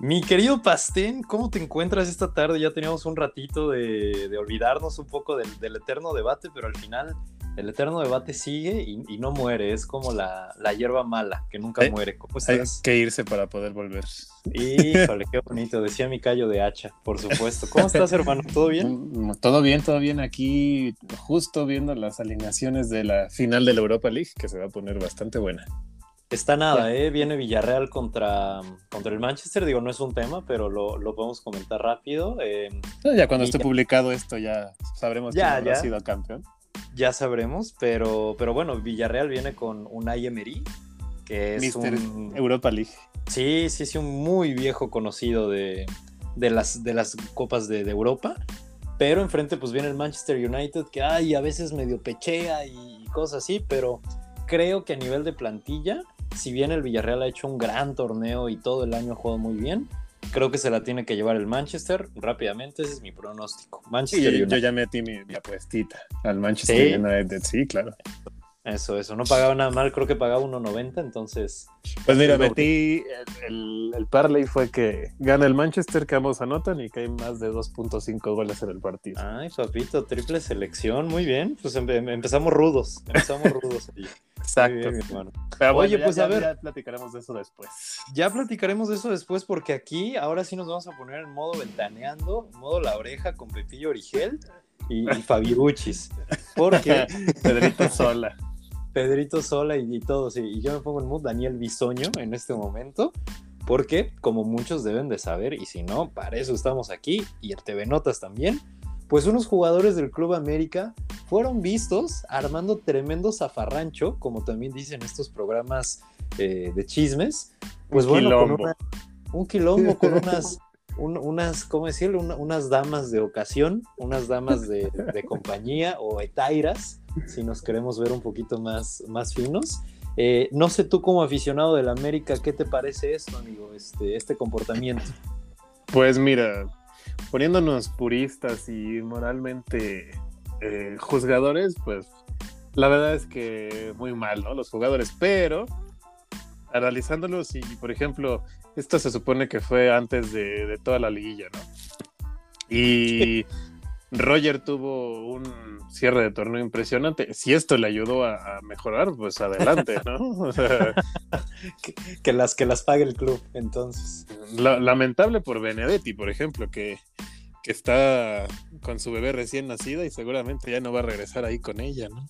Mi querido Pastén, ¿cómo te encuentras esta tarde? Ya teníamos un ratito de, olvidarnos un poco del, eterno debate, pero al final el eterno debate sigue y, no muere. Es como la, hierba mala que nunca muere. ¿Cómo Hay que irse para poder volver. Híjole, qué bonito. Decía mi callo de hacha, por supuesto. ¿Cómo estás, hermano? ¿Todo bien? Mm, todo bien, todo bien. Aquí justo viendo las alineaciones de la final de la Europa League, que se va a poner bastante buena. Está nada, ¿eh? Viene Villarreal contra, contra el Manchester. Digo, no es un tema, pero lo, lo podemos comentar rápido. Eh, ya cuando esté publicado esto ya sabremos quién ha sido campeón. Ya sabremos, pero, pero bueno, Villarreal viene con un Emery, que es un... Europa League. Sí, sí, sí, un muy viejo conocido de, de, las, de las copas de, de Europa. Pero enfrente pues viene el Manchester United, que ay, a veces medio pechea y cosas así, pero creo que a nivel de plantilla si bien el Villarreal ha hecho un gran torneo y todo el año ha jugado muy bien, creo que se la tiene que llevar el Manchester rápidamente. Ese es mi pronóstico. Manchester yo, ya metí mi, apuestita al Manchester United, sí, claro. Eso, eso. No pagaba nada mal, creo que pagaba 1.90, entonces. Pues mira, metí. El, el, parlay fue que gana el Manchester, que ambos anotan y que hay más de 2.5 goles en el partido. Ay, papito, triple selección, muy bien. Pues empezamos rudos, empezamos rudos. Exacto. Oye, pues a ver. Ya platicaremos de eso después. Ya platicaremos de eso después, porque aquí ahora sí nos vamos a poner en modo ventaneando, modo la oreja con Pepillo Origel y, y Fabiruchis. Porque. Pedrito Sola. Pedrito Sola y, todos. Y yo me pongo en mood Daniel Bisoño en este momento. Porque, como muchos deben de saber, y si no, para eso estamos aquí, y el TV Notas también, pues unos jugadores del Club América fueron vistos armando tremendo zafarrancho, como también dicen estos programas eh, de chismes. Pues un bueno, quilombo. Con un quilombo con unas, unas, ¿cómo decirlo? unas damas de ocasión, unas damas de, compañía o etairas, si nos queremos ver un poquito más, más finos. Eh, no sé tú como aficionado del América, ¿qué te parece esto, amigo, este, este comportamiento? Pues mira, poniéndonos puristas y moralmente eh, juzgadores, pues la verdad es que muy mal, ¿no? Los jugadores, pero analizándolos y, por ejemplo, esto se supone que fue antes de, toda la liguilla, ¿no? Y Roger tuvo un cierre de torneo impresionante. Si esto le ayudó a, mejorar, pues adelante, ¿no? que, las, que las pague el club, entonces. lamentable por Benedetti, por ejemplo, que, que está con su bebé recién nacida y seguramente ya no va a regresar ahí con ella, ¿no?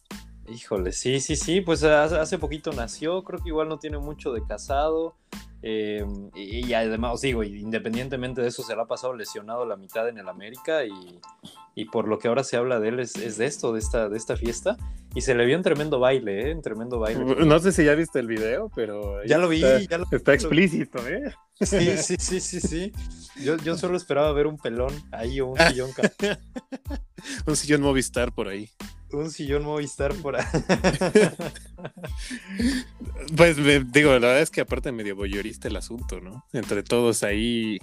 Híjole, sí, sí, sí, pues hace poquito nació, creo que igual no tiene mucho de casado. Eh, y, además, os digo, independientemente de eso, se le ha pasado lesionado la mitad en el América y, por lo que ahora se habla de él es, de esto, de esta, de esta fiesta. Y se le vio un tremendo baile, ¿eh? Un tremendo baile. No sé si ya viste el video, pero... Ya lo vi, está, ya lo Está explícito, ¿eh? Sí, sí, sí, sí, sí. Yo, yo solo esperaba ver un pelón ahí o un sillón. un sillón Movistar por ahí un sillón Movistar por ahí. pues digo, la verdad es que aparte medio boyorista el asunto, ¿no? Entre todos ahí,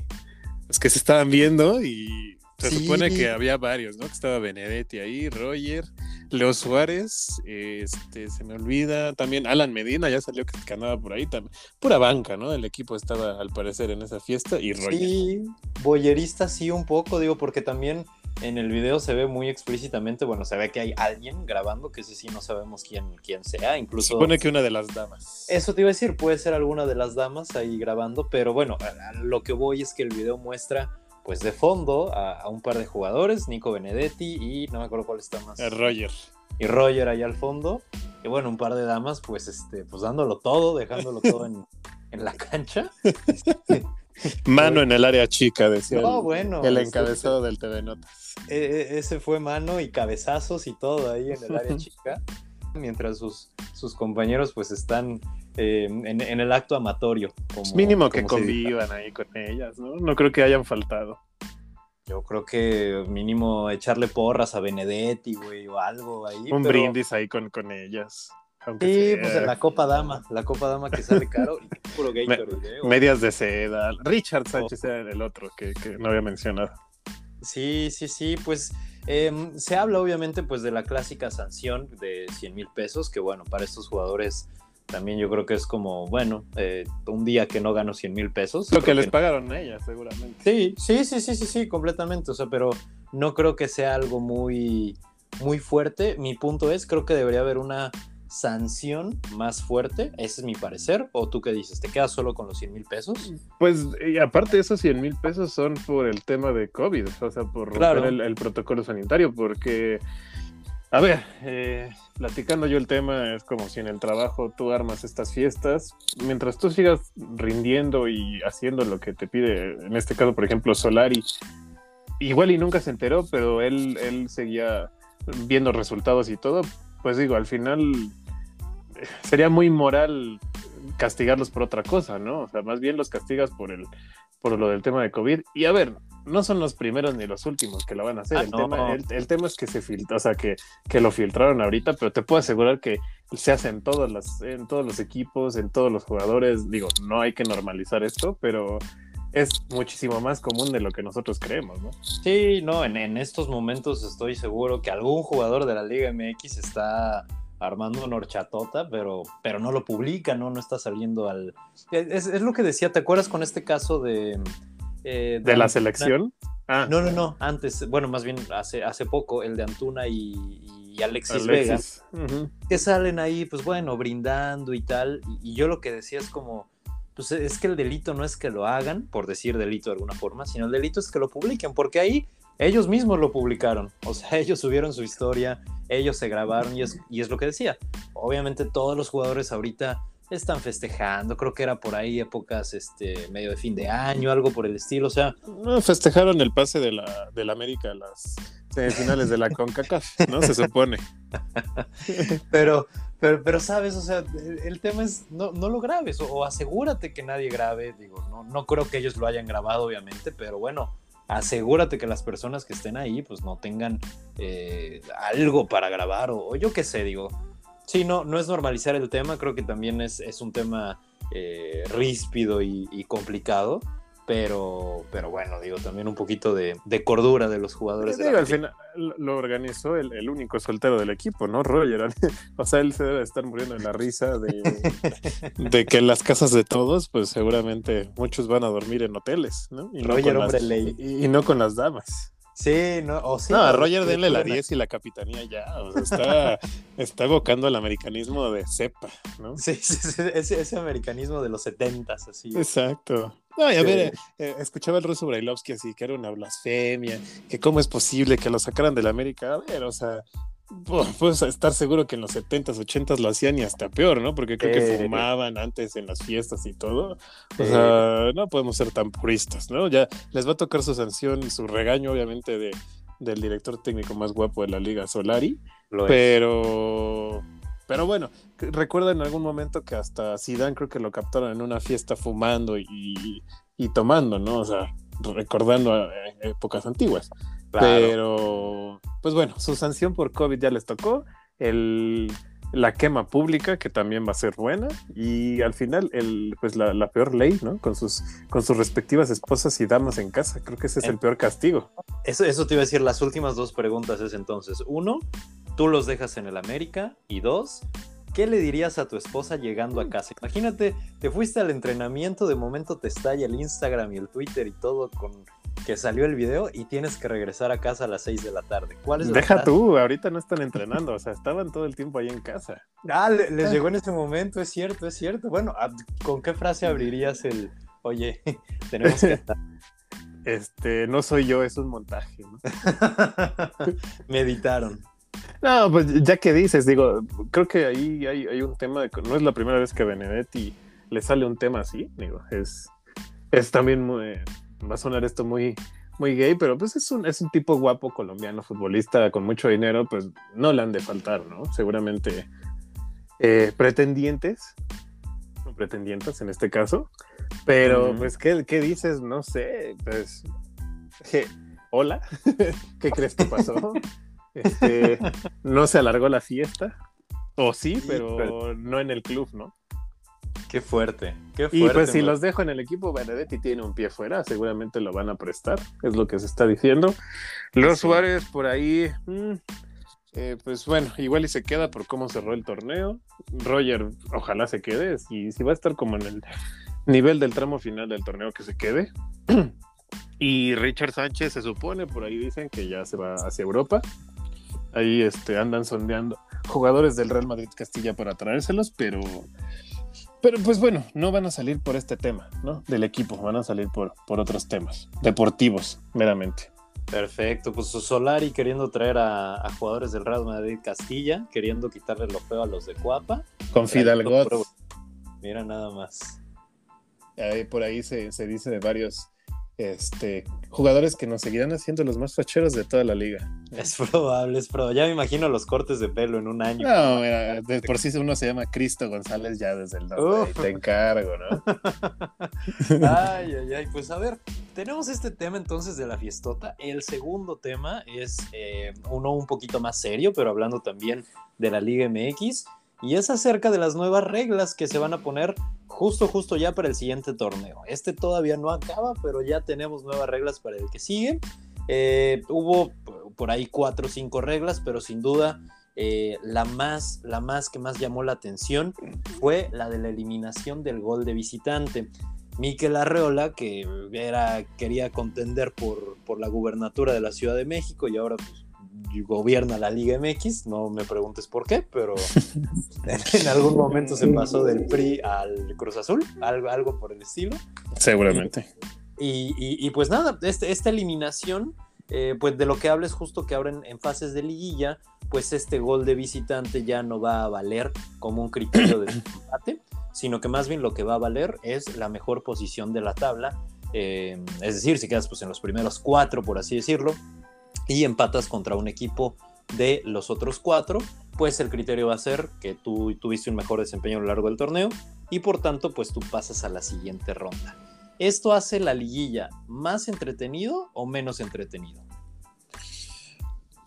los que se estaban viendo y se supone que había varios, ¿no? Que estaba Benedetti ahí, Roger, Leo Suárez, este, se me olvida también Alan Medina, ya salió que andaba por ahí también. Pura banca, ¿no? El equipo estaba al parecer en esa fiesta y Roger. Sí, boyerista sí un poco, digo, porque también en el video se ve muy explícitamente, bueno, se ve que hay alguien grabando, que ese sí no sabemos quién, quién sea, incluso... Supone que una de las damas. Eso te iba a decir, puede ser alguna de las damas ahí grabando, pero bueno, lo que voy es que el video muestra, pues de fondo, a, un par de jugadores, Nico Benedetti y no me acuerdo cuál está más. Roger. Y Roger ahí al fondo, y bueno, un par de damas, pues, este, pues dándolo todo, dejándolo todo en, en la cancha. Mano en el área chica, decía el, bueno, el encabezado del TV Notas. E, e, ese fue mano y cabezazos y todo ahí en el área chica, mientras sus, sus compañeros pues están eh, en, el acto amatorio. Mínimo que convivan ahí con ellas, ¿no? No creo que hayan faltado. Yo creo que mínimo echarle porras a Benedetti, güey, o algo ahí. Un brindis ahí con, con ellas. Aunque sí, pues la Copa Dama, la Copa Dama que sale caro y puro Gatorade. Me, medias de seda. Richard Sánchez oh. era el otro que, que, no había mencionado. Sí, sí, sí, pues eh, se habla obviamente pues de la clásica sanción de 100 mil pesos, que bueno, para estos jugadores también yo creo que es como, bueno, eh, un día que no gano 100 mil pesos. Lo que les pagaron a ella, seguramente. Sí, sí, sí, sí, sí, sí, completamente. O sea, pero no creo que sea algo muy, muy fuerte. Mi punto es, creo que debería haber una sanción más fuerte, ese es mi parecer, o tú qué dices, ¿te quedas solo con los 100 mil pesos? Pues y aparte esos 100 mil pesos son por el tema de COVID, o sea, por romper el, protocolo sanitario, porque, a ver, eh, platicando yo el tema, es como si en el trabajo tú armas estas fiestas, mientras tú sigas rindiendo y haciendo lo que te pide, en este caso, por ejemplo, Solari, igual y nunca se enteró, pero él, él seguía viendo resultados y todo, pues digo, al final sería muy moral castigarlos por otra cosa, ¿no? O sea, más bien los castigas por el por lo del tema de COVID. Y a ver, no son los primeros ni los últimos que lo van a hacer. Ah, el, tema, el, tema, es que se filtra, o sea, que, que, lo filtraron ahorita, pero te puedo asegurar que se hace en todos, las, en todos los equipos, en todos los jugadores. Digo, no hay que normalizar esto, pero es muchísimo más común de lo que nosotros creemos, ¿no? Sí, no, en, en estos momentos estoy seguro que algún jugador de la Liga MX está armando una horchatota, pero, pero no lo publica, ¿no? No está saliendo al... Es, lo que decía, ¿te acuerdas con este caso de... Eh, ¿De, la selección? Ah. No, no, no, antes, bueno, más bien hace, hace poco, el de Antuna y, Alexis, Vega, que salen ahí, pues bueno, brindando y tal, y, yo lo que decía es como, pues es que el delito no es que lo hagan, por decir delito de alguna forma, sino el delito es que lo publiquen, porque ahí ellos mismos lo publicaron, o sea, ellos subieron su historia, ellos se grabaron y es, y es lo que decía. Obviamente todos los jugadores ahorita están festejando, creo que era por ahí épocas este medio de fin de año, algo por el estilo, o sea, festejaron el pase de la América a las finales de la CONCACAF, ¿no? Se supone. pero, pero, pero sabes, o sea, el, tema es no, no lo grabes o, asegúrate que nadie grabe, digo, no, no creo que ellos lo hayan grabado, obviamente, pero bueno, asegúrate que las personas que estén ahí pues no tengan eh, algo para grabar o, yo qué sé, digo. Sí, no, no es normalizar el tema, creo que también es, es un tema eh, ríspido y complicado, pero, pero bueno, digo, también un poquito de, cordura de los jugadores. de al final lo organizó el, único soltero del equipo, ¿no? Roger. o sea, él se debe estar muriendo en la risa de, de, que en las casas de todos, pues seguramente muchos van a dormir en hoteles, ¿no? Y Roger, no hombre ley. Y, no con las damas. Sí, no, o sí, no, a Roger denle la 10 y la capitanía ya. O sea, está, está evocando al americanismo de cepa, ¿no? Sí, sí, sí ese, ese, americanismo de los 70 así. Exacto. No, y a ver, eh, escuchaba el ruso Brailovsky así, que era una blasfemia, que cómo es posible que lo sacaran de la América. A ver, o sea, puedes estar seguro que en los 70s, 80s lo hacían y hasta peor, ¿no? Porque creo que fumaban antes en las fiestas y todo. O sea, no podemos ser tan puristas, ¿no? Ya les va a tocar su sanción, su regaño, obviamente, de, del director técnico más guapo de la liga, Solari. pero... Pero bueno, recuerda en algún momento que hasta Zidane creo que lo captaron en una fiesta fumando y, tomando, ¿no? O sea, recordando épocas antiguas. Pero, pues bueno, su sanción por COVID ya les tocó. El, la quema pública, que también va a ser buena, y al final, el, pues la, peor ley, ¿no? Con sus, con sus respectivas esposas y damas en casa. Creo que ese es el peor castigo. Eso, eso te iba a decir, las últimas dos preguntas es entonces, uno, tú los dejas en el América y dos, ¿qué le dirías a tu esposa llegando a casa? Imagínate, te fuiste al entrenamiento, de momento te estalla el Instagram y el Twitter y todo con que salió el video y tienes que regresar a casa a las 6 de la tarde. ¿Cuál es Deja tú, ahorita no están entrenando, o sea, estaban todo el tiempo ahí en casa. Ah, les llegó en ese momento, es cierto, es cierto. Bueno, ah, ¿con qué frase abrirías el, oye, tenemos que estar? Este, no soy yo, es un montaje. ¿no? Meditaron. No, pues ya que dices, digo, creo que ahí hay, un tema de no es la primera vez que a Benedetti le sale un tema así, digo, es, es también muy, va a sonar esto muy, muy gay, pero pues es un, es un tipo guapo colombiano, futbolista con mucho dinero, pues no le han de faltar, ¿no? Seguramente eh, pretendientes, o pretendientes en este caso, pero pues ¿qué, ¿qué, dices? No sé, pues, hola, ¿qué crees que pasó? Este, no se alargó la fiesta. O sí, pero, no en el club, ¿no? Qué fuerte, qué fuerte. Y pues si los dejo en el equipo, Benedetti tiene un pie fuera, seguramente lo van a prestar, es lo que se está diciendo. Los Suárez por ahí, mm, eh, pues bueno, igual y se queda por cómo cerró el torneo. Roger, ojalá se quede, y si va a estar como en el nivel del tramo final del torneo, que se quede. y Richard Sánchez se supone, por ahí dicen que ya se va hacia Europa. Ahí este, andan sondeando jugadores del Real Madrid Castilla para traérselos, pero, pero pues bueno, no van a salir por este tema, ¿no? Del equipo, van a salir por, por otros temas, deportivos, meramente. Perfecto, pues Solari queriendo traer a, jugadores del Real Madrid Castilla, queriendo quitarle lo feo a los de Cuapa. Con Fidalgo. Mira nada más. por ahí se, se dice de varios este, jugadores que nos seguirán haciendo los más facheros de toda la liga. Es probable, es probable. Ya me imagino los cortes de pelo en un año. No, mira, de por sí uno se llama Cristo González ya desde el nombre. Te encargo, ¿no? ay, ay, ay. Pues a ver, tenemos este tema entonces de la fiestota. El segundo tema es eh, uno un poquito más serio, pero hablando también de la Liga MX. Y es acerca de las nuevas reglas que se van a poner justo, justo ya para el siguiente torneo. Este todavía no acaba, pero ya tenemos nuevas reglas para el que sigue. Eh, hubo por ahí cuatro o cinco reglas, pero sin duda eh, la, más, la más que más llamó la atención fue la de la eliminación del gol de visitante. Miquel Arreola, que era, quería contender por, por la gubernatura de la Ciudad de México y ahora pues, gobierna la Liga MX, no me preguntes por qué, pero en algún momento se pasó del PRI al Cruz Azul, algo, algo por el estilo. Seguramente. Y, pues nada, este, esta eliminación, eh, pues de lo que hables justo que ahora en, fases de liguilla, pues este gol de visitante ya no va a valer como un criterio de empate, sino que más bien lo que va a valer es la mejor posición de la tabla. Eh, es decir, si quedas pues en los primeros cuatro, por así decirlo, y empatas contra un equipo de los otros cuatro, pues el criterio va a ser que tú tuviste un mejor desempeño a lo largo del torneo y por tanto pues tú pasas a la siguiente ronda. ¿Esto hace la liguilla más entretenido o menos entretenido?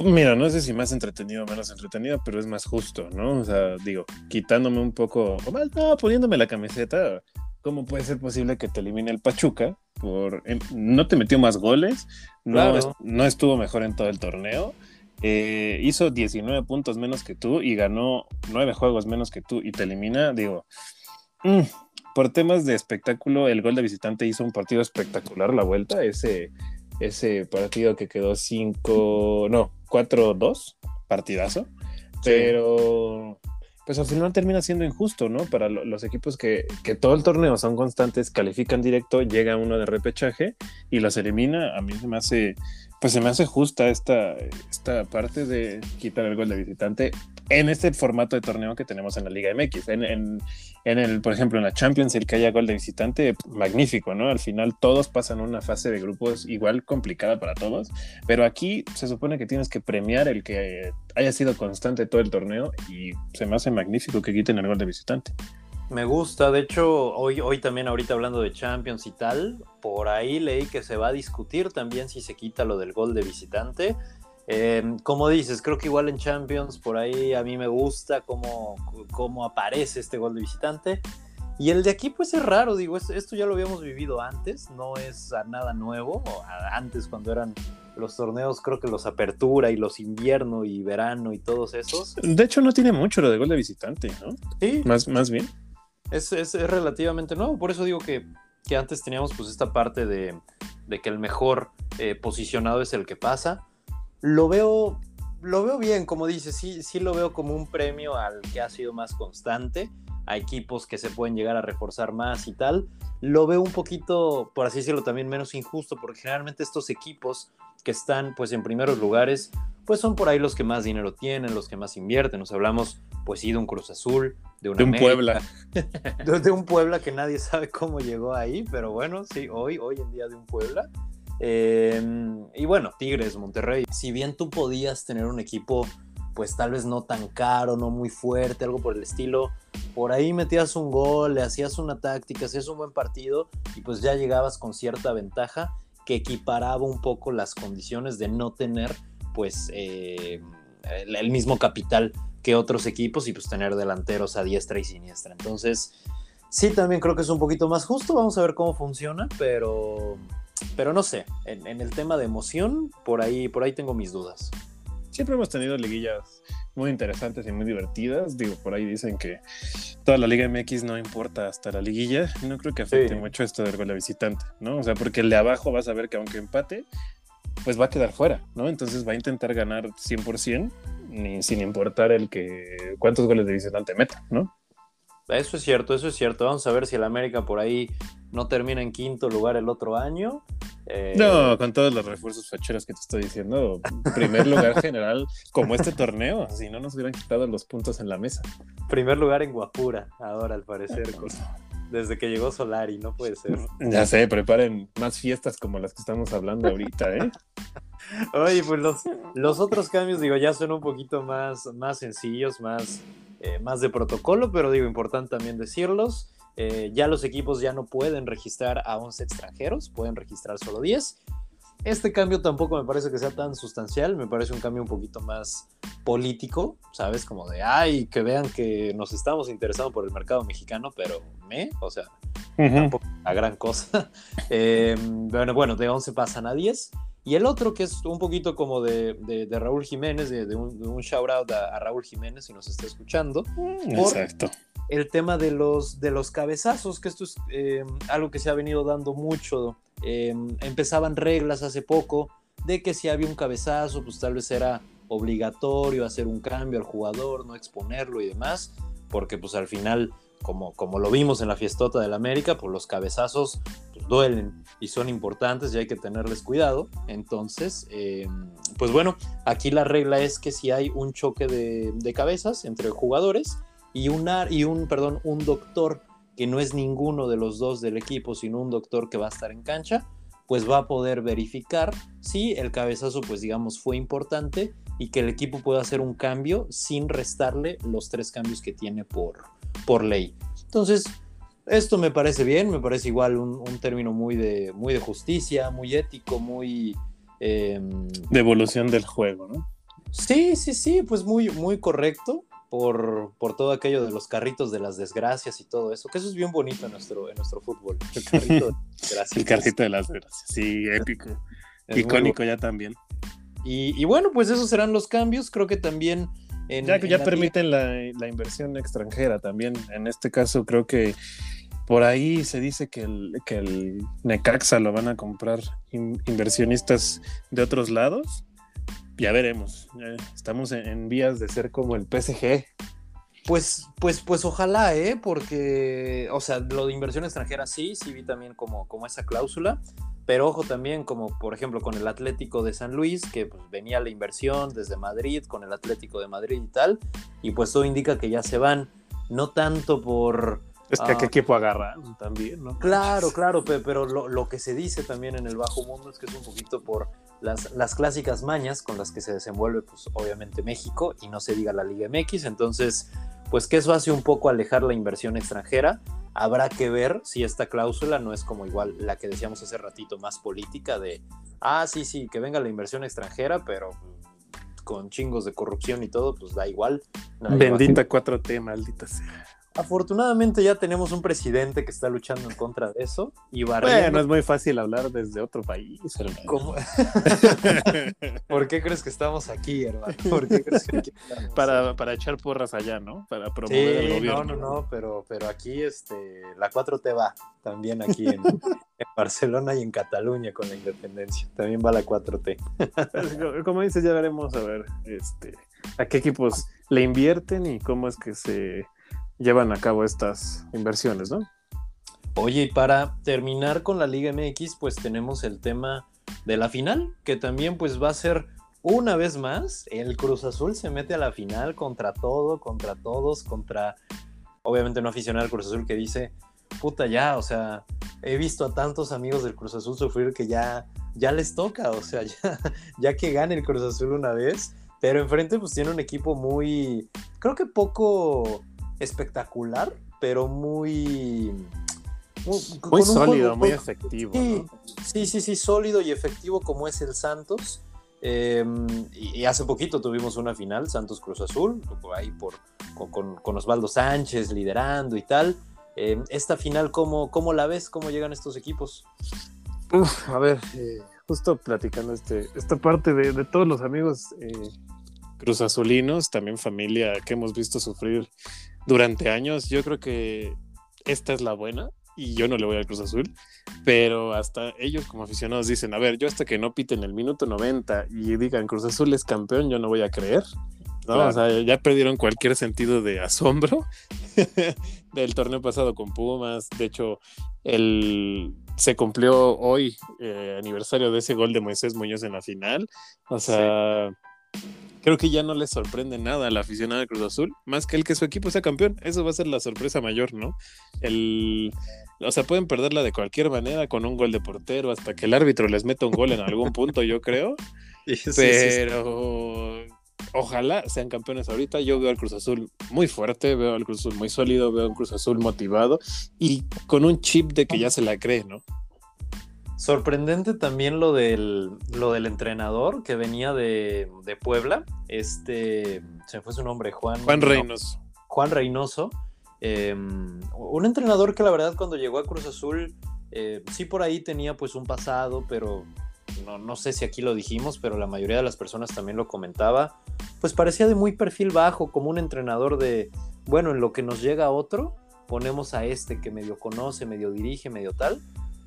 Mira, no sé si más entretenido o menos entretenido, pero es más justo, ¿no? O sea, digo, quitándome un poco, o más, no, poniéndome la camiseta, ¿cómo puede ser posible que te elimine el Pachuca? Por, no te metió más goles, no, no estuvo mejor en todo el torneo. Eh, hizo 19 puntos menos que tú y ganó 9 juegos menos que tú y te elimina, digo, mm, por temas de espectáculo, el gol de visitante hizo un partido espectacular la vuelta, ese, ese partido que quedó 5, no, 4-2, partidazo, pero pues al final termina siendo injusto, ¿no? Para los equipos que, que, todo el torneo son constantes, califican directo, llega uno de repechaje y los elimina, a mí se me hace, pues se me hace justa esta, esta parte de quitar el gol de visitante en este formato de torneo que tenemos en la Liga MX. En, en, en, el, por ejemplo, en la Champions, el que haya gol de visitante, magnífico, ¿no? Al final todos pasan una fase de grupos igual complicada para todos, pero aquí se supone que tienes que premiar el que haya sido constante todo el torneo y se me hace magnífico que quiten el gol de visitante. Me gusta, de hecho, hoy, hoy también ahorita hablando de Champions y tal, por ahí leí que se va a discutir también si se quita lo del gol de visitante Em, como dices, creo que igual en Champions, por ahí a mí me gusta cómo, cómo aparece este gol de visitante. Y el de aquí pues es raro, digo, esto ya lo habíamos vivido antes, no es nada nuevo, antes cuando eran los torneos, creo que los apertura y los invierno y verano y todos esos. De hecho no tiene mucho lo de gol de visitante, ¿no? Sí. Más, más bien. Es, es, relativamente nuevo, por eso digo que, que, antes teníamos pues esta parte de, de que el mejor eh, posicionado es el que pasa. Lo veo, lo veo bien, como dices, sí, sí lo veo como un premio al que ha sido más constante, a equipos que se pueden llegar a reforzar más y tal. Lo veo un poquito, por así decirlo, también menos injusto, porque generalmente estos equipos que están pues en primeros lugares, pues son por ahí los que más dinero tienen, los que más invierten. Nos hablamos pues sí de un Cruz Azul, de, un Puebla. De, de, un Puebla que nadie sabe cómo llegó ahí, pero bueno, sí, hoy, hoy en día de un Puebla. Em, y bueno, Tigres, Monterrey. Si bien tú podías tener un equipo, pues tal vez no tan caro, no muy fuerte, algo por el estilo, por ahí metías un gol, le hacías una táctica, hacías un buen partido y pues ya llegabas con cierta ventaja que equiparaba un poco las condiciones de no tener pues eh, el mismo capital que otros equipos y pues tener delanteros a diestra y siniestra. Entonces, sí, también creo que es un poquito más justo. Vamos a ver cómo funciona, pero, pero no sé. En, en el tema de emoción, por ahí, por ahí tengo mis dudas. Siempre hemos tenido liguillas muy interesantes y muy divertidas. Digo, por ahí dicen que toda la Liga MX no importa hasta la liguilla. No creo que afecte Sí. mucho esto del gol visitante, ¿no? O sea, porque el de abajo vas a ver que aunque empate, pues va a quedar fuera, ¿no? Entonces va a intentar ganar 100%, ni, sin importar el que cuántos goles de visitante meta, ¿no? Eso es cierto, eso es cierto. Vamos a ver si el América por ahí no termina en quinto lugar el otro año. Eh, No, con todos los refuerzos facheros que te estoy diciendo, primer lugar general como este torneo, si no nos hubieran quitado los puntos en la mesa. Primer lugar en Guapura, ahora al parecer, con- desde que llegó Solari, no puede ser. Ya sé, preparen más fiestas como las que estamos hablando ahorita, ¿eh? Oye, pues los, los otros cambios, digo, ya son un poquito más, más sencillos, más, eh, más de protocolo, pero digo, importante también decirlos. Eh, ya los equipos ya no pueden registrar a 11 extranjeros, pueden registrar solo 10. Este cambio tampoco me parece que sea tan sustancial, me parece un cambio un poquito más político, ¿sabes? Como de, ay, que vean que nos estamos interesando por el mercado mexicano, pero me, o sea, tampoco la gran cosa. Eh, bueno, bueno, de 11 pasan a 10. Y el otro, que es un poquito como de, de- de Raúl Jiménez, de, de un, un shout out a, a Raúl Jiménez, si nos está escuchando, Exacto. El tema de los, de los cabezazos, que esto es eh, algo que se ha venido dando mucho. Eh, empezaban reglas hace poco de que si había un cabezazo, pues tal vez era obligatorio hacer un cambio al jugador, no exponerlo y demás, porque pues al final, como, como lo vimos en la fiestota del América, pues los cabezazos pues, duelen y son importantes y hay que tenerles cuidado. Entonces, eh, pues bueno, aquí la regla es que si hay un choque de, de cabezas entre jugadores, y y un, perdón, un doctor que no es ninguno de los dos del equipo, sino un doctor que va a estar en cancha, pues va a poder verificar si el cabezazo, pues digamos, fue importante y que el equipo pueda hacer un cambio sin restarle los tres cambios que tiene por, por ley. Entonces, esto me parece bien, me parece igual un, un término muy de, muy de justicia, muy ético, muy... em, De evolución del juego, ¿no? Sí, sí, sí, pues muy, muy correcto por, por todo aquello de los carritos de las desgracias y todo eso, que eso es bien bonito en nuestro, en nuestro fútbol. El carrito de las desgracias. El carrito de las gracias. Sí, épico. Icónico ya también. bueno. Y, y bueno, pues esos serán los cambios. Creo que también en, Ya, en ya la permiten la, la inversión extranjera también. En este caso, creo que por ahí se dice que el, que el Necaxa lo van a comprar in- inversionistas de otros lados. Ya veremos. Ya estamos en, en vías de ser como el PSG. Pues, pues, pues ojalá, ¿eh? Porque, o sea, lo de inversión extranjera sí, sí vi también como, como esa cláusula, pero ojo también como, por ejemplo, con el Atlético de San Luis, que pues, venía la inversión desde Madrid, con el Atlético de Madrid y tal, y pues todo indica que ya se van, no tanto por... Es que Ah. qué equipo agarraron también, ¿no? Claro, claro, pe- pero lo, lo que se dice también en el bajo mundo es que es un poquito por las, las clásicas mañas con las que se desenvuelve, pues obviamente México y no se diga la Liga MX. Entonces, pues que eso hace un poco alejar la inversión extranjera. Habrá que ver si esta cláusula no es como igual la que decíamos hace ratito, más política de, ah, sí, sí, que venga la inversión extranjera, pero con chingos de corrupción y todo, pues da igual. A Bendita 4T, maldita sea. Afortunadamente ya tenemos un presidente que está luchando en contra de eso y barriendo Bueno, es muy fácil hablar desde otro país, hermano. ¿Por qué crees que estamos aquí, hermano? ¿Por qué crees que aquí estamos? para, para echar porras allá, ¿no? Para promover el Sí, no, gobierno. no, no, pero, pero aquí este, la 4T va, también aquí en, en Barcelona y en Cataluña con la independencia, también va la 4T. Como- Como dices, ya veremos a ver este, a qué equipos le invierten y cómo es que se llevan a cabo estas inversiones, ¿no? Oye, y para terminar con la Liga MX, pues tenemos el tema de la final, que también pues va a ser una vez más, el Cruz Azul se mete a la final contra todo, contra todos, contra, obviamente no aficionado al Cruz Azul que dice, puta ya, o sea, he visto a tantos amigos del Cruz Azul sufrir que ya, ya les toca, o sea, ya, ya que gane el Cruz Azul una vez, pero enfrente pues tiene un equipo muy, creo que poco espectacular, pero muy... Muy, con sólido, juego- muy efectivo. Sí, ¿no? sí, sí, sí, sólido y efectivo como es el Santos. Em, y, hace poquito tuvimos una final, Santos Cruz Azul, ahí por, con, Osvaldo Sánchez liderando y tal. Em, esta final, ¿cómo, ¿cómo, la ves? ¿Cómo llegan estos equipos? a ver, eh, justo platicando este, esta parte de, todos los amigos eh, Cruz Azulinos, también familia que hemos visto sufrir durante años, yo creo que esta es la buena y yo no le voy al Cruz Azul, pero hasta ellos como aficionados dicen, a ver, yo hasta que no piten el minuto 90 y digan Cruz Azul es campeón, yo no voy a creer. ¿no? O sea, ya perdieron cualquier sentido de asombro del torneo pasado con Pumas. De hecho, el, se cumplió hoy eh, aniversario de ese gol de Moisés Muñoz en la final. O sea, creo que ya no le sorprende nada a la aficionada de Cruz Azul, más que el que su equipo sea campeón. Eso va a ser la sorpresa mayor, ¿no? El, o sea, pueden perderla de cualquier manera con un gol de portero hasta que el árbitro les meta un gol en algún punto, yo creo. pero ojalá sean campeones ahorita. Yo veo al Cruz Azul muy fuerte, veo al Cruz Azul muy sólido, veo al Cruz Azul motivado y con un chip de que ya se la cree, ¿no? Sorprendente también lo del, lo del entrenador que venía de, Puebla. Este, se fue su nombre, Juan. Juan Reynoso. Juan Reynoso. Em, un entrenador que la verdad cuando llegó a Cruz Azul, eh, sí por ahí tenía pues un pasado, pero no, no, sé si aquí lo dijimos, pero la mayoría de las personas también lo comentaba, pues parecía de muy perfil bajo, como un entrenador de, bueno, en lo que nos llega otro, ponemos a este que medio conoce, medio dirige, medio tal,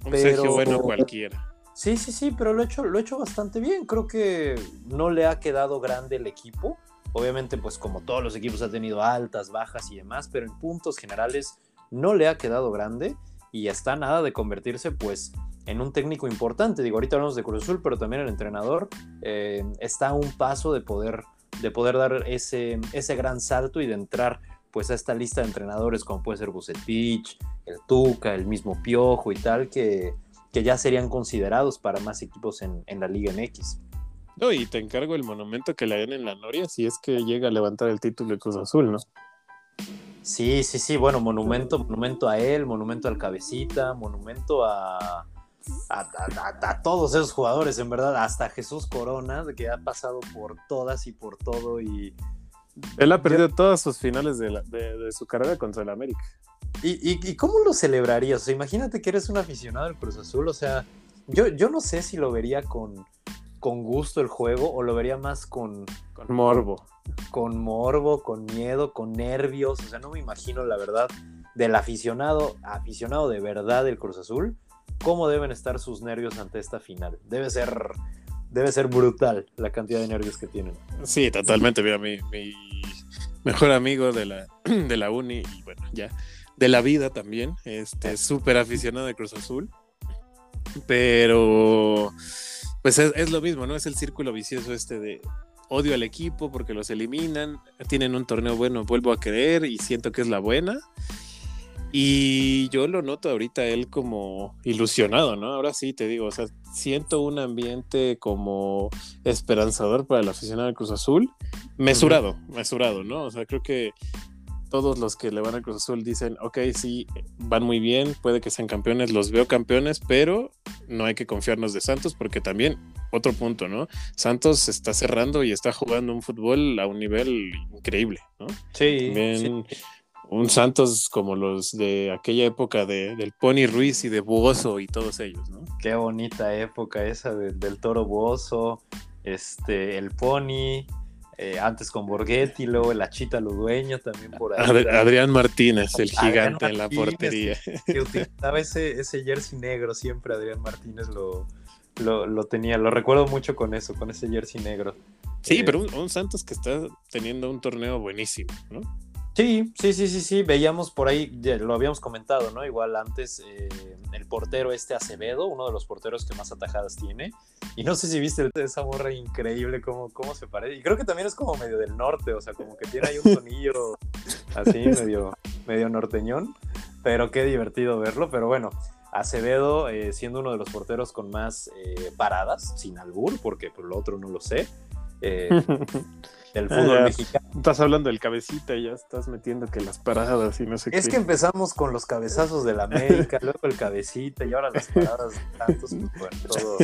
un pero... bueno cualquiera. Sí, sí, sí, pero lo he, hecho, lo he hecho bastante bien. Creo que no le ha quedado grande el equipo. Obviamente, pues como todos los equipos ha tenido altas, bajas y demás, pero en puntos generales no le ha quedado grande y está nada de convertirse pues en un técnico importante. Digo, ahorita hablamos de Cruz Azul, pero también el entrenador eh, está a un paso de poder, de poder dar ese, ese gran salto y de entrar pues a esta lista de entrenadores como puede ser Bucetich, el Tuca, el mismo Piojo y tal, que, que ya serían considerados para más equipos en, la Liga MX. No, y te encargo el monumento que le den en la Noria si es que llega a levantar el título de Cruz Azul, ¿no? Sí, sí, sí, bueno, monumento, monumento a él, monumento al cabecita, monumento a, a, todos esos jugadores, en verdad, hasta Jesús Corona, que ha pasado por todas y por todo y él ha perdido todas sus finales de, su carrera contra el América. ¿Y, cómo lo celebrarías? O sea, imagínate que eres un aficionado del Cruz Azul, o sea, yo, yo no sé si lo vería con, con gusto el juego o lo vería más con... Con morbo. Con morbo, con miedo, con nervios, o sea, no me imagino la verdad del aficionado, aficionado de verdad del Cruz Azul, cómo deben estar sus nervios ante esta final. Debe ser debe ser brutal la cantidad de nervios que tienen. Sí, totalmente. Mira, mi, mi mejor amigo de la, de la uni y bueno, ya de la vida también, este, súper aficionado de Cruz Azul. Pero, pues es, es, lo mismo, ¿no? Es el círculo vicioso este de odio al equipo porque los eliminan, tienen un torneo bueno, vuelvo a creer y siento que es la buena. Y yo lo noto ahorita él como ilusionado, ¿no? Ahora sí te digo, o sea, siento un ambiente como esperanzador para el aficionado de Cruz Azul, mesurado, mesurado, ¿no? O sea, creo que todos los que le van a Cruz Azul dicen, ok, sí, van muy bien, puede que sean campeones, los veo campeones, pero no hay que confiarnos de Santos porque también, otro punto, ¿no? Santos está cerrando y está jugando un fútbol a un nivel increíble, ¿no? Sí. sí un Santos como los de aquella época de, del Pony Ruiz y de Buoso y todos ellos, ¿no? Qué bonita época esa del Toro Buoso, este, el Pony, eh, antes con Borghetti, luego el Achita Ludueño también por ahí. Adrián Martínez, el gigante en la portería. Que, utilizaba ese, ese jersey negro siempre, Adrián Martínez lo, lo, tenía, lo recuerdo mucho con eso, con ese jersey negro. Sí, eh, pero un Santos que está teniendo un torneo buenísimo, ¿no? Sí, sí, sí, sí, sí, veíamos por ahí, lo habíamos comentado, ¿no? Igual antes eh, el portero este Acevedo, uno de los porteros que más atajadas tiene, y no sé si viste esa morra increíble cómo, cómo se parece, y creo que también es como medio del norte, o sea, como que tiene ahí un tonillo así medio, medio norteñón, pero qué divertido verlo, pero bueno, Acevedo eh, siendo uno de los porteros con más eh, paradas, sin albur, porque por lo otro no lo sé. del ah, fútbol mexicano. Estás hablando del cabecita y ya estás metiendo que las paradas y no sé qué. Es que empezamos con los cabezazos del América, luego el cabecita y ahora las paradas de tantos, pues, todo,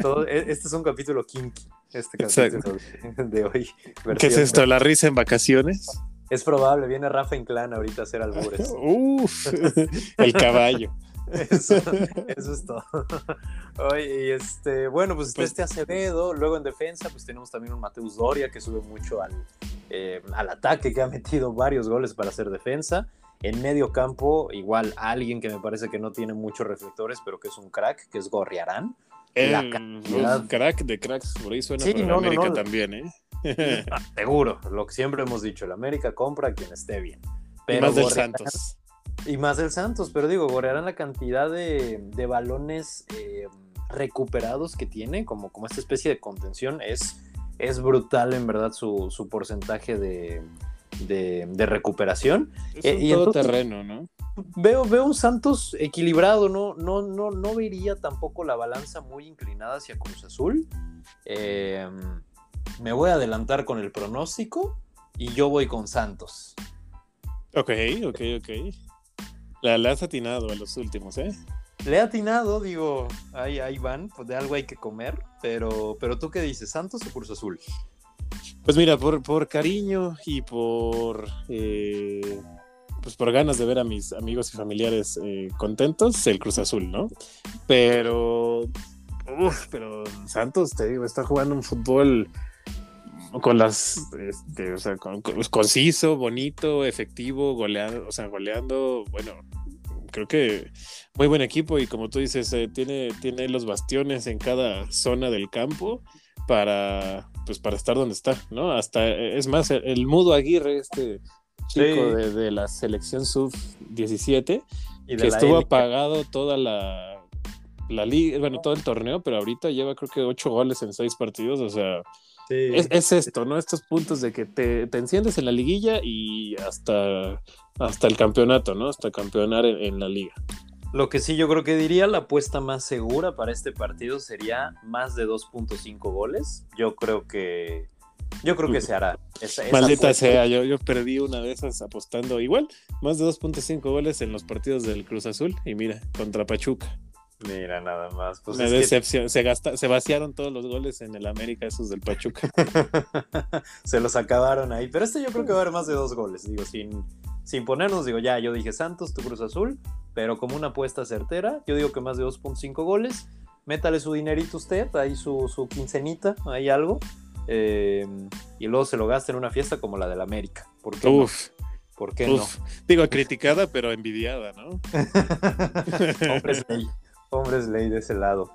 todo, e, este es un capítulo kinky. este capítulo de, de hoy. ¿Qué es esto? ¿La risa en vacaciones? Es probable, viene Rafa Inclán ahorita a hacer albures. Uf, el caballo. Eso, eso es todo. Oye, y este, bueno, pues, Pues- este Acevedo, luego en defensa, pues tenemos también un Mateus Doria que sube mucho al, eh, al ataque, que ha metido varios goles para hacer defensa. En medio campo, igual alguien que me parece que no tiene muchos reflectores, pero que es un crack, que es Gorriarán. La El cantidad- uf, crack de cracks, por ahí suena Sí, para no, América no. también, ¿eh? Seguro, lo que siempre hemos dicho, el América compra a quien esté bien. y más del Santos. Y más del Santos, pero digo, Gorriarán la cantidad de, de balones eh, recuperados que tiene, como, como esta especie de contención, es, es brutal en verdad su, su porcentaje de, de- de recuperación. Es Eh, un y entonces- todoterreno, ¿no? Veo, veo un Santos equilibrado, no, no, no, no vería tampoco la balanza muy inclinada hacia Cruz Azul. Eh, me voy a adelantar con el pronóstico y yo voy con Santos. Ok, ok, ok. La, la has atinado a los últimos, ¿eh? Le he atinado, digo, ahí, ahí van, pues de algo hay que comer, pero, pero tú qué dices, Santos o Cruz Azul? Pues mira, por, por cariño y por eh, pues por ganas de ver a mis amigos y familiares eh, contentos, el Cruz Azul, ¿no? Pero, uf, pero Santos, te digo, está jugando un fútbol con las, este, o sea, con- con- conciso, bonito, efectivo, goleando, o sea, goleando, bueno, creo que muy buen equipo y como tú dices, eh, tiene, tiene los bastiones en cada zona del campo para pues para estar donde está, ¿no? Hasta es más el, el Mudo Aguirre, este chico Sí. de, de la selección sub 17 Y de que la estuvo apagado toda la la liga, bueno, todo el torneo, pero ahorita lleva creo que ocho goles en seis partidos, o sea, Sí. es, es esto, ¿no? Estos puntos de que te, te enciendes en la liguilla y hasta, hasta el campeonato, ¿no? Hasta campeonar en, en la liga. Lo que sí yo creo que diría, la apuesta más segura para este partido sería más de 2.5 goles. Yo creo que yo creo que se hará. Esa- esa Maldita apuesta- sea, yo, yo perdí una de esas apostando igual, más de 2.5 goles en los partidos del Cruz Azul y mira, contra Pachuca. Mira, nada más. Pues Una que- se, gasta, se vaciaron todos los goles en el América, esos del Pachuca. se los acabaron ahí. Pero este yo creo que va a haber más de dos goles. Digo, sin, sin ponernos, digo, ya, yo dije Santos, tu Cruz Azul, pero como una apuesta certera, yo digo que más de 2.5 goles. Métale su dinerito usted, ahí su, su quincenita, ahí algo. eh, y luego se lo gasta en una fiesta como la del América. ¿Por qué Uf, no? ¿Por qué uf. Digo, criticada, pero envidiada, ¿no? no? Hombres ley. Hombres ley de ese lado.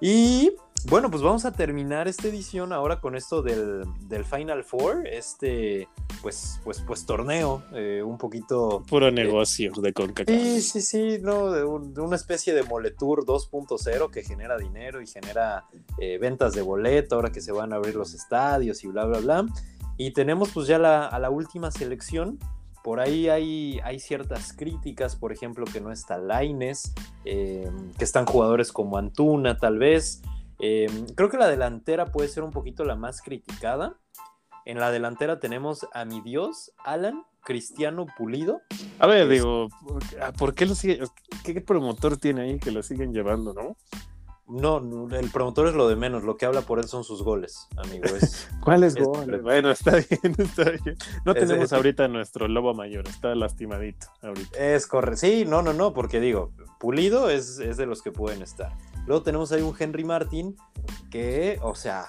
Y bueno, pues vamos a terminar esta edición ahora con esto del, del Final Four, este pues, pues, pues torneo, eh, un poquito... Puro negocio de CONCACAF. Sí, sí, sí, no, de, un- de una especie de Moletour 2.0 que genera dinero y genera eh, ventas de boleto ahora que se van a abrir los estadios y bla, bla, bla. Y tenemos pues ya la, a la última selección. Por ahí hay, hay ciertas críticas, por ejemplo, que no está Laines, eh, que están jugadores como Antuna, tal vez. Eh, creo que la delantera puede ser un poquito la más criticada. En la delantera tenemos a mi Dios, Alan, Cristiano Pulido. A ver, digo, ¿por qué lo sigue? ¿Qué promotor tiene ahí que lo siguen llevando, no? No, el promotor es lo de menos, lo que habla por él son sus goles, amigo. Es, ¿Cuáles Es- goles? Bueno, está bien, está bien. No Es- tenemos es- ahorita nuestro lobo mayor, está lastimadito ahorita. es correcto. Sí, no, no, no, porque digo, Pulido es, es de los que pueden estar. Luego tenemos ahí un Henry Martin que, o sea,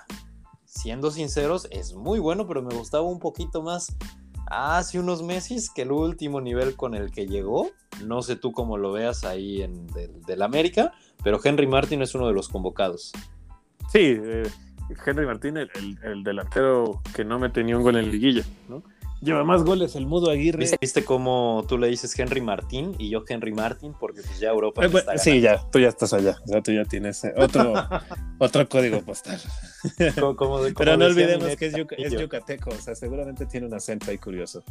siendo sinceros, es muy bueno, pero me gustaba un poquito más hace unos meses que el último nivel con el que llegó. No sé tú cómo lo veas ahí en del, del América, pero Henry Martin es uno de los convocados. Sí, eh, Henry Martín, el, el- el delantero que no mete ni un gol en liguilla, ¿no? Lleva más goles el Mudo Aguirre. ¿Viste, viste cómo tú le dices Henry Martin y yo Henry Martin? Porque pues ya Europa Eh, me está sí, ya, tú ya estás allá. O sea, tú ya tienes eh, otro, otro código postal. Como- como Pero no olvidemos que es, yuca- es yucateco, o sea, seguramente tiene un acento ahí curioso.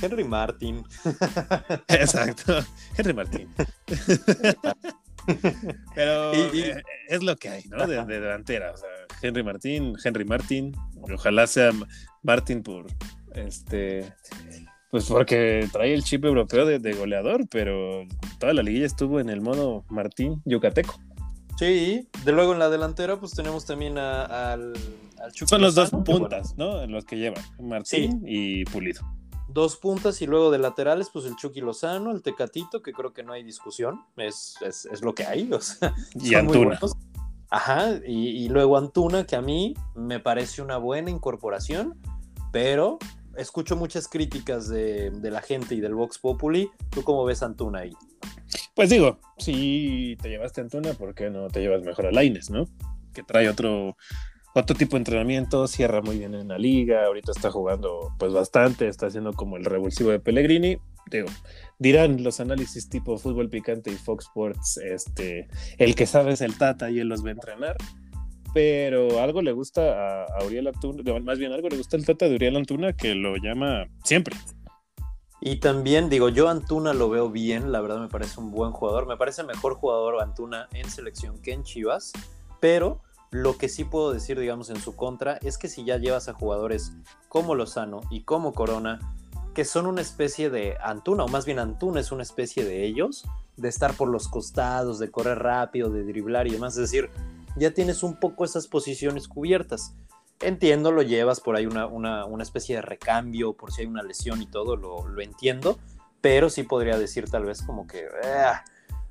Henry Martin. Exacto, Henry Martín. Pero Y- y- eh, es lo que hay, ¿no? De, de delantera. O sea, Henry Martín, Henry Martín. Ojalá sea Martín por este. Pues porque trae el chip europeo de, de goleador, pero toda la liguilla estuvo en el modo Martín yucateco. Sí, de luego en la delantera pues tenemos también a- al, al Son los dos bueno, puntas, ¿no? Los que llevan, Martín y Pulido. Dos puntas y luego de laterales, pues el Chucky Lozano, el Tecatito, que creo que no hay discusión, es, es, es lo que hay, o sea, Y Antuna. Ajá, y, y luego Antuna, que a mí me parece una buena incorporación, pero escucho muchas críticas de, de la gente y del Vox Populi. ¿Tú cómo ves a Antuna ahí? Pues digo, si te llevaste a Antuna, ¿por qué no te llevas mejor a Laines, no? Que trae otro, otro tipo de entrenamiento, cierra muy bien en la liga, ahorita está jugando pues bastante, está haciendo como el revulsivo de Pellegrini. Digo, dirán los análisis tipo fútbol picante y Fox Sports, este, el que sabe es el Tata y él los va a entrenar. Pero algo le gusta a, a Uriel Antuna, más bien algo le gusta al Tata de Uriel Antuna que lo llama siempre. Y también digo, yo Antuna lo veo bien, la verdad me parece un buen jugador, me parece mejor jugador Antuna en selección que en Chivas, pero lo que sí puedo decir, digamos, en su contra, es que si ya llevas a jugadores como Lozano y como Corona, que son una especie de Antuna, o más bien Antuna es una especie de ellos, de estar por los costados, de correr rápido, de driblar y demás, es decir, ya tienes un poco esas posiciones cubiertas. Entiendo, lo llevas por ahí una, una, una especie de recambio, por si hay una lesión y todo, lo, lo entiendo, pero sí podría decir tal vez como que "Ah,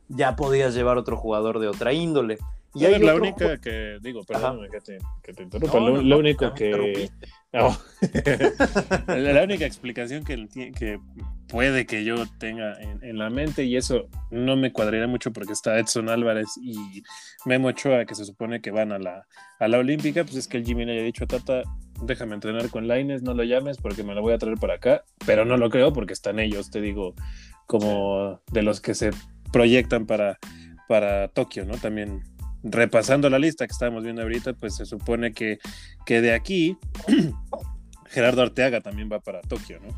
ya podías llevar otro jugador de otra índole. Y a hay ver, la otro única que, digo, perdóname que te, que te interrumpa, No, lo, no, lo no, único que... la, la única explicación que, que puede que yo tenga en, en la mente, y eso no me cuadraría mucho porque está Edson Álvarez y Memo Ochoa, que se supone que van a la, a la Olímpica, pues es que el Jimmy le haya dicho a Tata, déjame entrenar con Laines, no lo llames porque me lo voy a traer para acá, pero no lo creo porque están ellos, te digo, como de los que se proyectan para, para Tokio, ¿no? También repasando la lista que estábamos viendo ahorita, pues se supone que, que de aquí Gerardo Arteaga también va para Tokio, ¿no?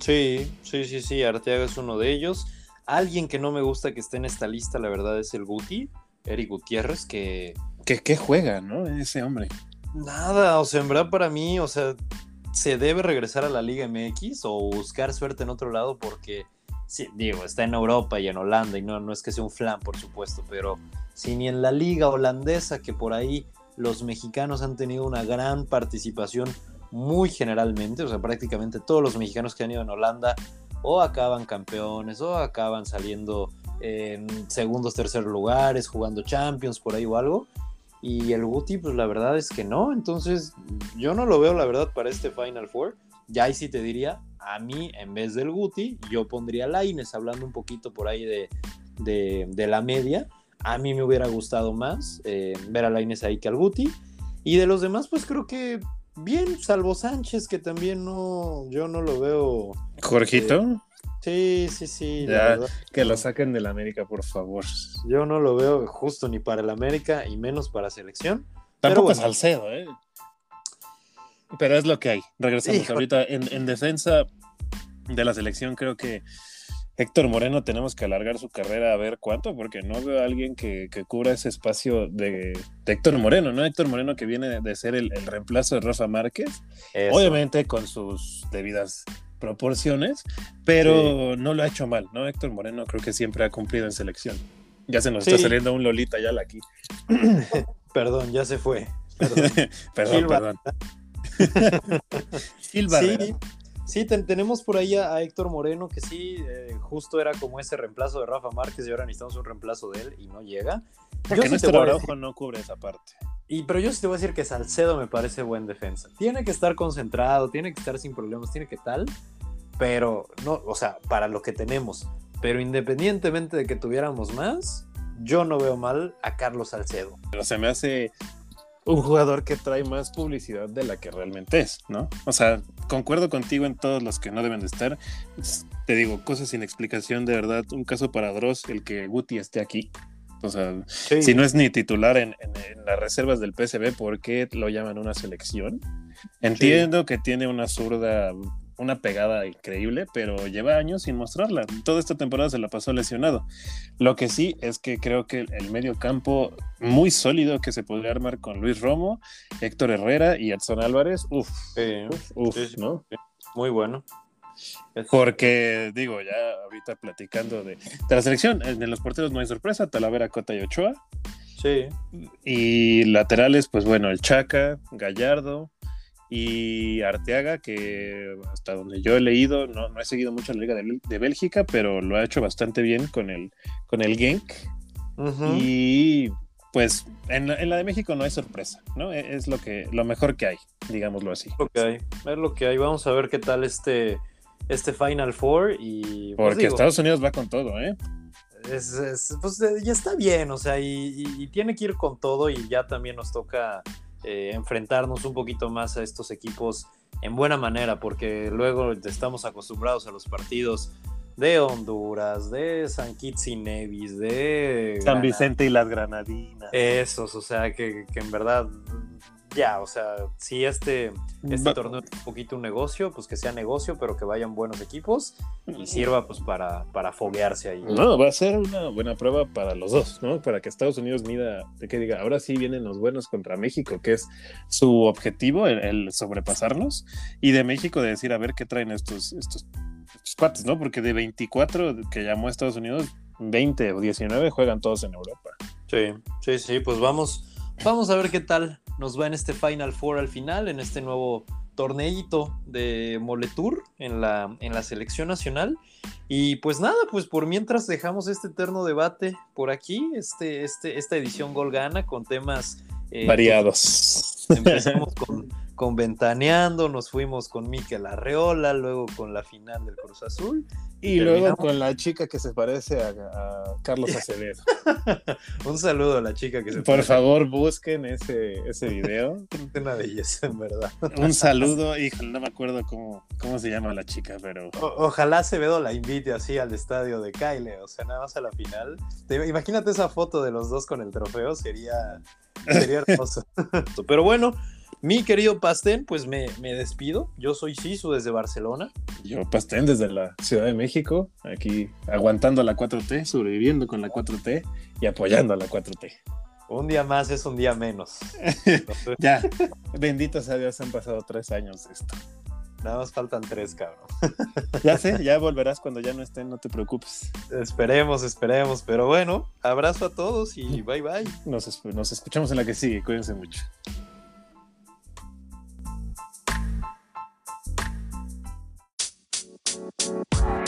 Sí, sí, sí, sí, Arteaga es uno de ellos. Alguien que no me gusta que esté en esta lista, la verdad, es el Guti, Eric Gutiérrez, que ¿Qué, qué juega, no? Ese hombre. nada, o sea, en verdad para mí, o sea, se debe regresar a la Liga MX o buscar suerte en otro lado porque, sí, digo, está en Europa y en Holanda y no, no es que sea un flan, por supuesto, pero si ni en la Liga holandesa, que por ahí los mexicanos han tenido una gran participación muy generalmente, o sea, prácticamente todos los mexicanos que han ido en Holanda o acaban campeones o acaban saliendo en segundos, terceros lugares, jugando Champions por ahí o algo. Y el Guti, pues la verdad es que no. Entonces, yo no lo veo, la verdad, para este Final Four. Ya ahí sí te diría, a mí, en vez del Guti, yo pondría Laines, hablando un poquito por ahí de, de la media. A mí me hubiera gustado más eh, ver a Laines ahí que al Guti. Y de los demás, pues creo que bien, salvo Sánchez, que también no, yo no lo veo. Jorgito, Sí, sí, sí. la verdad, que lo saquen del América, por favor. yo no lo veo justo ni para el América y menos para selección. Tampoco bueno. Salcedo, ¿eh? Pero es lo que hay. Regresamos ahorita en, en defensa de la selección, creo que Héctor Moreno tenemos que alargar su carrera a ver cuánto, porque no veo a alguien que, que cubra ese espacio de, de Héctor Moreno, ¿no? Héctor Moreno que viene de ser el, el reemplazo de Rafa Márquez, Eso. obviamente con sus debidas proporciones, pero no lo ha hecho mal, ¿no? Héctor Moreno creo que siempre ha cumplido en selección. Ya se nos Sí. está saliendo un Lolita ya aquí. Perdón, ya se fue. Perdón. perdón, Gil perdón. Gil sí. Sí ten- tenemos por ahí a, a Héctor Moreno, que sí, eh, justo era como ese reemplazo de Rafa Márquez y ahora necesitamos un reemplazo de él y no llega. Porque sí te voy a decir- no cubre esa parte. y, pero yo sí te voy a decir que Salcedo me parece buen defensa. Tiene que estar concentrado, tiene que estar sin problemas, tiene que tal, pero no, o sea, para lo que tenemos. Pero independientemente de que tuviéramos más, yo no veo mal a Carlos Salcedo. Pero se me hace un jugador que trae más publicidad de la que realmente es, ¿no? O sea, concuerdo contigo en todos los que no deben de estar. Es- Te digo, cosas sin explicación, de verdad. Un caso para Dross, el que Guti esté aquí. O sea, Sí. si no es ni titular en, en- en las reservas del PSV, ¿por qué lo llaman una selección? Entiendo que tiene una zurda, una pegada increíble, pero lleva años sin mostrarla. Toda esta temporada se la pasó lesionado. Lo que sí es que creo que el medio campo muy sólido que se podría armar con Luis Romo, Héctor Herrera y Edson Álvarez, uff, Sí, uff, Sí, sí. ¿no? muy bueno. Porque, digo, ya ahorita platicando de, de la selección, en los porteros no hay sorpresa, Talavera, Cota y Ochoa. Sí. Y laterales, pues bueno, el Chaca, Gallardo y Arteaga, que hasta donde yo he leído, no, no he seguido mucho la Liga de, de, Bélgica, pero lo ha hecho bastante bien con el, con el Genk. Y pues en, en, la de México no hay sorpresa, ¿no? E, es lo, que, lo mejor que hay, digámoslo así. Es lo que hay, es lo que hay. Vamos a ver qué tal este, este Final Four y... Pues, Porque digo, Estados Unidos va con todo, ¿eh? Es, es, pues ya está bien, o sea, y, y, y, tiene que ir con todo y ya también nos toca eh, enfrentarnos un poquito más a estos equipos en buena manera, porque luego estamos acostumbrados a los partidos de Honduras, de San Kitts y Nevis, de San Vicente y las Granadinas. Esos, o sea, que, que en verdad ya, o sea, si este, este torneo es un poquito un negocio, pues que sea negocio, pero que vayan buenos equipos y sirva pues para, para foguearse ahí. No, va a ser una buena prueba para los dos, ¿no? Para que Estados Unidos mida, de que diga, ahora sí vienen los buenos contra México, que es su objetivo, el, el sobrepasarnos, y de México de decir, a ver qué traen estos, estos, estos cuates, ¿no? Porque de 24 que llamó a Estados Unidos, 20 o 19 juegan todos en Europa. Sí, sí, sí, pues vamos, vamos a ver qué tal nos va en este Final Four al final, en este nuevo torneito de Moletour en la, en la selección nacional. Y pues nada, pues por mientras dejamos este eterno debate por aquí, este, este, esta edición Gol Gana con temas eh, variados. Empezamos con, con Ventaneando, nos fuimos con Miquel Arreola, luego con la final del Cruz Azul. Y, y luego con la chica que se parece a, a Carlos Acevedo. Un saludo a la chica que se Por parece. favor, busquen ese, ese video. Una belleza, en verdad. Un saludo, híjole, no me acuerdo cómo, cómo se llama la chica, pero. O, ojalá Acevedo la invite así al estadio de Kyle, o sea, nada más a la final. Te, imagínate esa foto de los dos con el trofeo, sería, sería hermoso. pero bueno. Mi querido Pastén, pues me, me, despido. Yo soy Sisu desde Barcelona. Yo Pastén desde la Ciudad de México, aquí aguantando la 4T, sobreviviendo con la 4T y apoyando a la 4T. Un día más es un día menos. ya, bendito sea Dios, han pasado tres años de esto. Nada más faltan tres, cabrón. ya sé, ya volverás cuando ya no estén, no te preocupes. Esperemos, esperemos. Pero bueno, abrazo a todos y bye bye. Nos, nos escuchamos en la que sigue. Cuídense mucho. Bye.